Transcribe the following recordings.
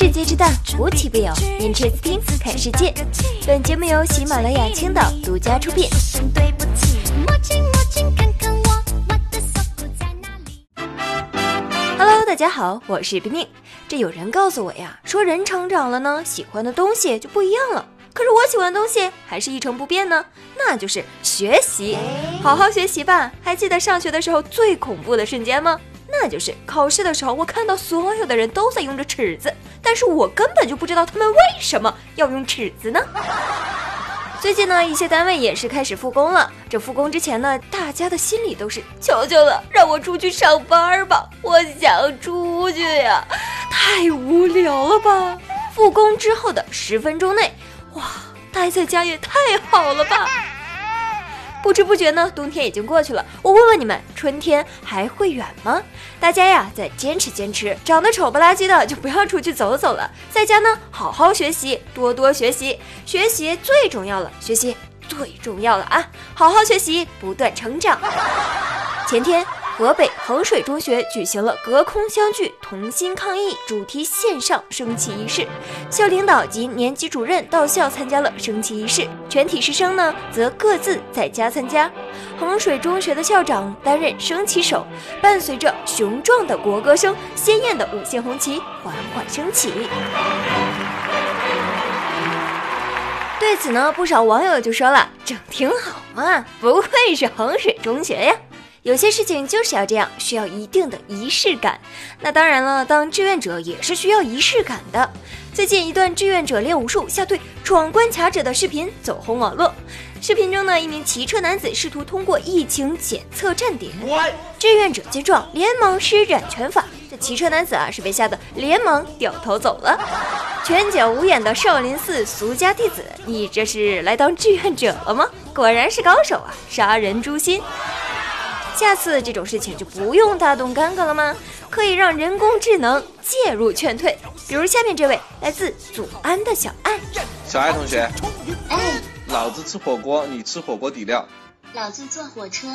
世界之大，无奇不有。Interesting，，看世界。本节目由喜马拉雅青岛独家出品。Hello，大家好，我是冰冰。这有人告诉我呀，说人成长了呢，喜欢的东西就不一样了。可是我喜欢的东西还是一成不变呢，那就是学习，好好学习吧。还记得上学的时候最恐怖的瞬间吗？那就是考试的时候，我看到所有的人都在用着尺子，但是我根本就不知道他们为什么要用尺子呢。最近呢，一些单位也是开始复工了。这复工之前呢，大家的心里都是求求了，让我出去上班吧，我想出去呀，太无聊了吧。复工之后的十分钟内，哇，待在家也太好了吧。不知不觉呢，冬天已经过去了。我问问你们，春天还会远吗？大家呀，再坚持坚持。长得丑不拉几的就不要出去走走了，在家呢，好好学习，多多学习，学习最重要了，学习最重要了啊！好好学习，不断成长。前天。河北衡水中学举行了“隔空相聚，同心抗疫”主题线上升旗仪式，校领导及年级主任到校参加了升旗仪式，全体师生呢则各自在家参加。衡水中学的校长担任升旗手，伴随着雄壮的国歌声，鲜艳的五星红旗缓缓升起。对此呢，不少网友就说了：“整挺好嘛，不愧是衡水中学呀。”有些事情就是要这样，需要一定的仪式感。那当然了，当志愿者也是需要仪式感的。最近一段志愿者练武术吓退闯关卡者的视频走红网络。视频中呢，一名骑车男子试图通过疫情检测站点，志愿者见状连忙施展拳法，这骑车男子啊是被吓得连忙掉头走了。拳脚无眼的少林寺俗家弟子，你这是来当志愿者了吗？果然是高手啊，杀人诛心。下次这种事情就不用大动干戈了吗？可以让人工智能介入劝退。比如下面这位来自祖安的小爱，小爱同学，哎，老子吃火锅，你吃火锅底料；老子坐火车，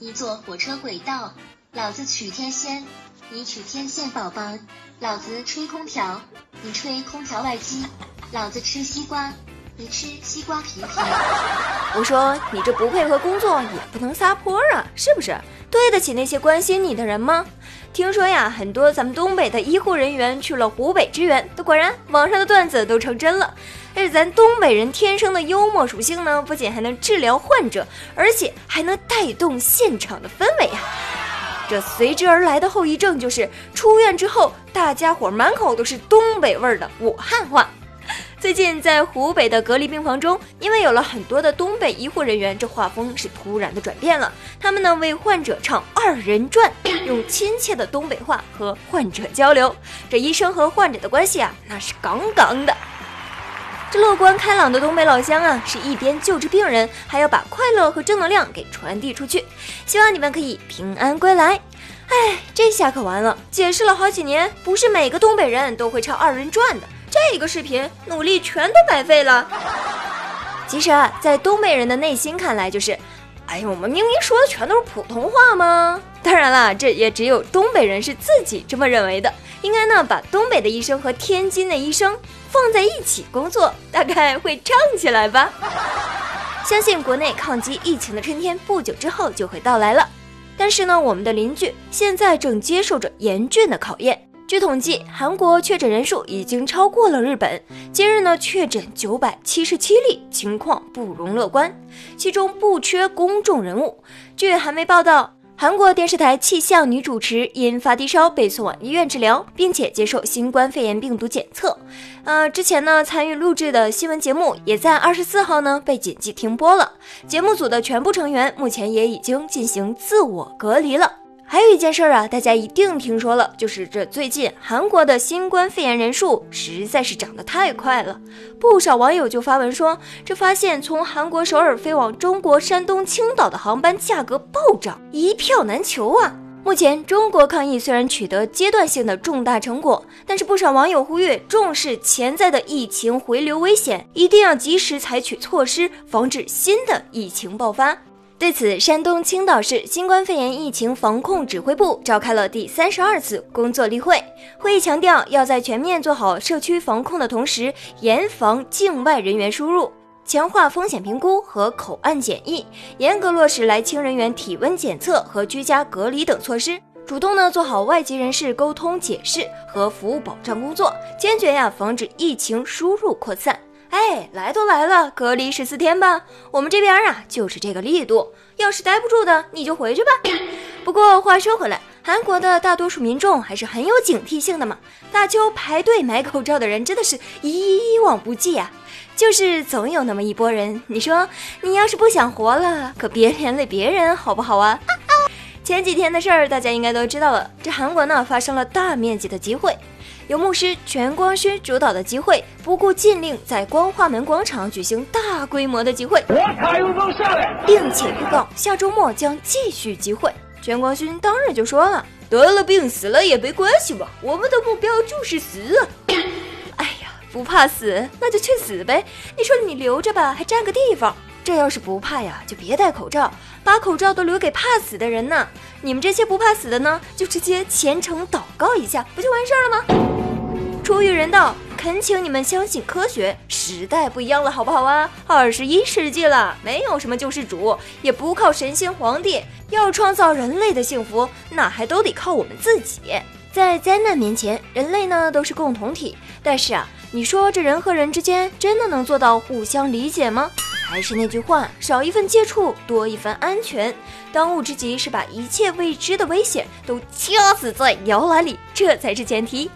你坐火车轨道；老子取天线，你取天线宝宝；老子吹空调，你吹空调外机；老子吃西瓜。你吃西瓜皮皮？我说你这不配合工作也不能撒泼啊，是不是？对得起那些关心你的人吗？听说呀，很多咱们东北的医护人员去了湖北支援，果然网上的段子都成真了。而咱东北人天生的幽默属性呢，不仅还能治疗患者，而且还能带动现场的氛围呀。这随之而来的后遗症就是出院之后，大家伙满口都是东北味儿的武汉话。最近在湖北的隔离病房中，因为有了很多的东北医护人员，这画风是突然的转变了。他们呢为患者唱二人转，用亲切的东北话和患者交流。这医生和患者的关系啊，那是杠杠的。这乐观开朗的东北老乡啊，是一边救治病人，还要把快乐和正能量给传递出去。希望你们可以平安归来。哎，这下可完了！解释了好几年，不是每个东北人都会唱二人转的。这个视频努力全都白费了。其实啊，在东北人的内心看来，就是，哎呀，我们明明说的全都是普通话吗？当然了，这也只有东北人是自己这么认为的。应该呢，把东北的医生和天津的医生放在一起工作，大概会唱起来吧。相信国内抗击疫情的春天不久之后就会到来了。但是呢，我们的邻居现在正接受着严峻的考验。据统计，韩国确诊人数已经超过了日本。今日呢，确诊九百七十七例，情况不容乐观。其中不缺公众人物。据韩媒报道，韩国电视台气象女主持因发低烧被送往医院治疗，并且接受新冠肺炎病毒检测。呃，之前呢参与录制的新闻节目也在二十四号呢被紧急停播了。节目组的全部成员目前也已经进行自我隔离了。还有一件事儿啊，大家一定听说了，就是这最近韩国的新冠肺炎人数实在是涨得太快了，不少网友就发文说，这发现从韩国首尔飞往中国山东青岛的航班价格暴涨，一票难求啊。目前中国抗疫虽然取得阶段性的重大成果，但是不少网友呼吁重视潜在的疫情回流危险，一定要及时采取措施，防止新的疫情爆发。对此，山东青岛市新冠肺炎疫情防控指挥部召开了第三十二次工作例会。会议强调，要在全面做好社区防控的同时，严防境外人员输入，强化风险评估和口岸检疫，严格落实来青人员体温检测和居家隔离等措施，主动呢做好外籍人士沟通解释和服务保障工作，坚决呀防止疫情输入扩散。哎，来都来了，隔离十四天吧。我们这边啊，就是这个力度。要是待不住的，你就回去吧。不过话说回来，韩国的大多数民众还是很有警惕性的嘛。大邱排队买口罩的人真的是一往无际啊，就是总有那么一波人。你说，你要是不想活了，可别连累别人，好不好啊？前几天的事儿，大家应该都知道了。这韩国呢，发生了大面积的集会。由牧师全光勋主导的集会，不顾禁令，在光化门广场举行大规模的集会，并且预告下周末将继续集会。全光勋当然就说了：“得了病死了也没关系吧，我们的目标就是死。”哎呀，不怕死那就去死呗！你说你留着吧，还占个地方。这要是不怕呀，就别戴口罩，把口罩都留给怕死的人呢。你们这些不怕死的呢，就直接虔诚祷告一下，不就完事儿了吗？出于人道，恳请你们相信科学。时代不一样了，好不好啊？二十一世纪了，没有什么救世主，也不靠神仙皇帝。要创造人类的幸福，那还都得靠我们自己。在灾难面前，人类呢都是共同体。但是啊，你说这人和人之间真的能做到互相理解吗？还是那句话，少一份接触，多一份安全。当务之急是把一切未知的危险都掐死在摇篮里，这才是前提。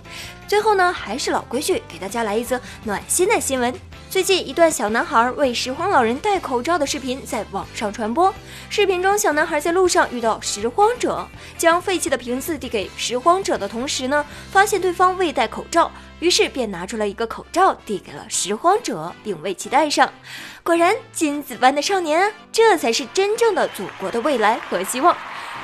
最后呢，还是老规矩，给大家来一则暖心的新闻。最近，一段小男孩为拾荒老人戴口罩的视频在网上传播。视频中，小男孩在路上遇到拾荒者，将废弃的瓶子递给拾荒者的同时呢，发现对方未戴口罩，于是便拿出了一个口罩递给了拾荒者，并为其戴上。果然，金子般的少年，这才是真正的祖国的未来和希望。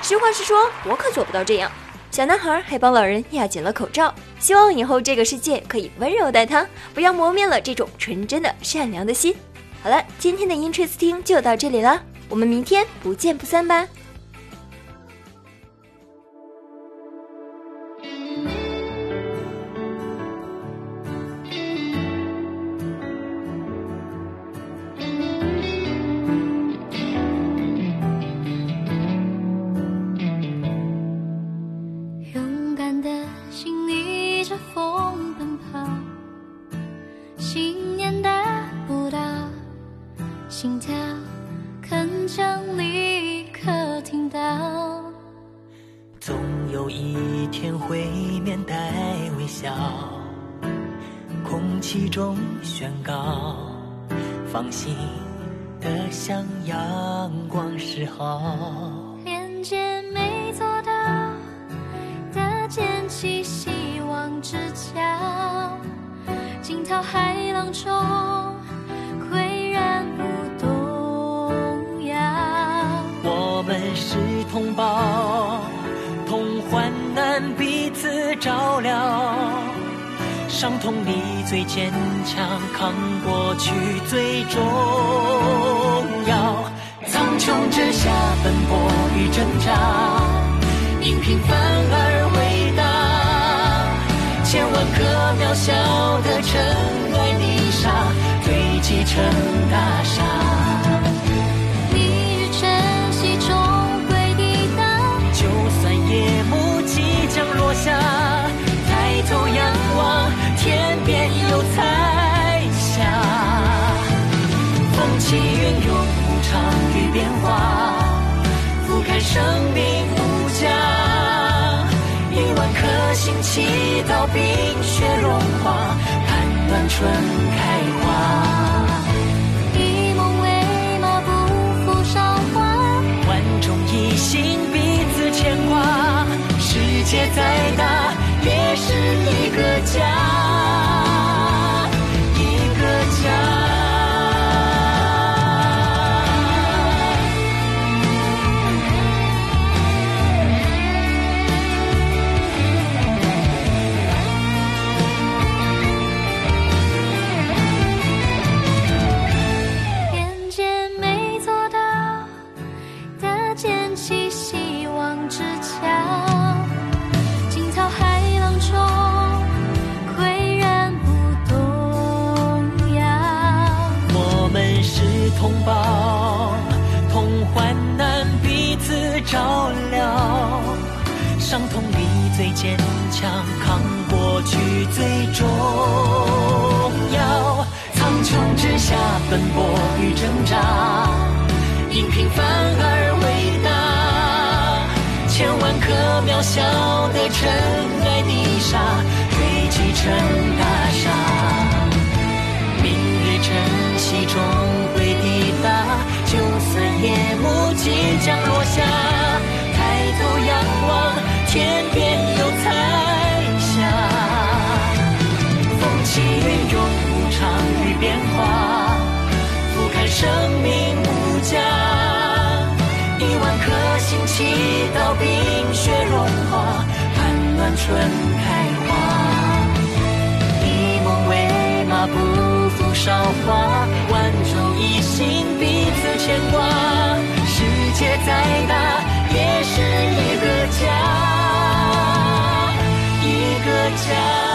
实话实说，我可做不到这样。小男孩还帮老人压紧了口罩，希望以后这个世界可以温柔待他，不要磨灭了这种纯真的善良的心。好了，今天的 Interesting 就到这里了，我们明天不见不散吧。带微笑，空气中宣告，放心的向阳光示好。连接没做到的，建起希望之桥，惊涛骇浪中。伤痛里最坚强，扛过去最重要。苍穹之下奔波与挣扎，因平凡而伟大。千万颗渺小的尘埃泥沙，堆积成大厦。变化，俯瞰生命无价。一万颗心祈祷冰雪融化，看暖春开花。伤痛里最坚强，扛过去最重要。苍穹之下奔波与挣扎，因平凡而伟大。千万颗渺小的尘埃泥沙，堆积成大厦。天边有彩霞。风起云涌，无常与变化，俯瞰生命无价。一万颗心祈祷冰雪融化，盼暖春开花。以梦为马，不负韶华，万众一心，彼此牵挂。世界再大，是一个家一个家。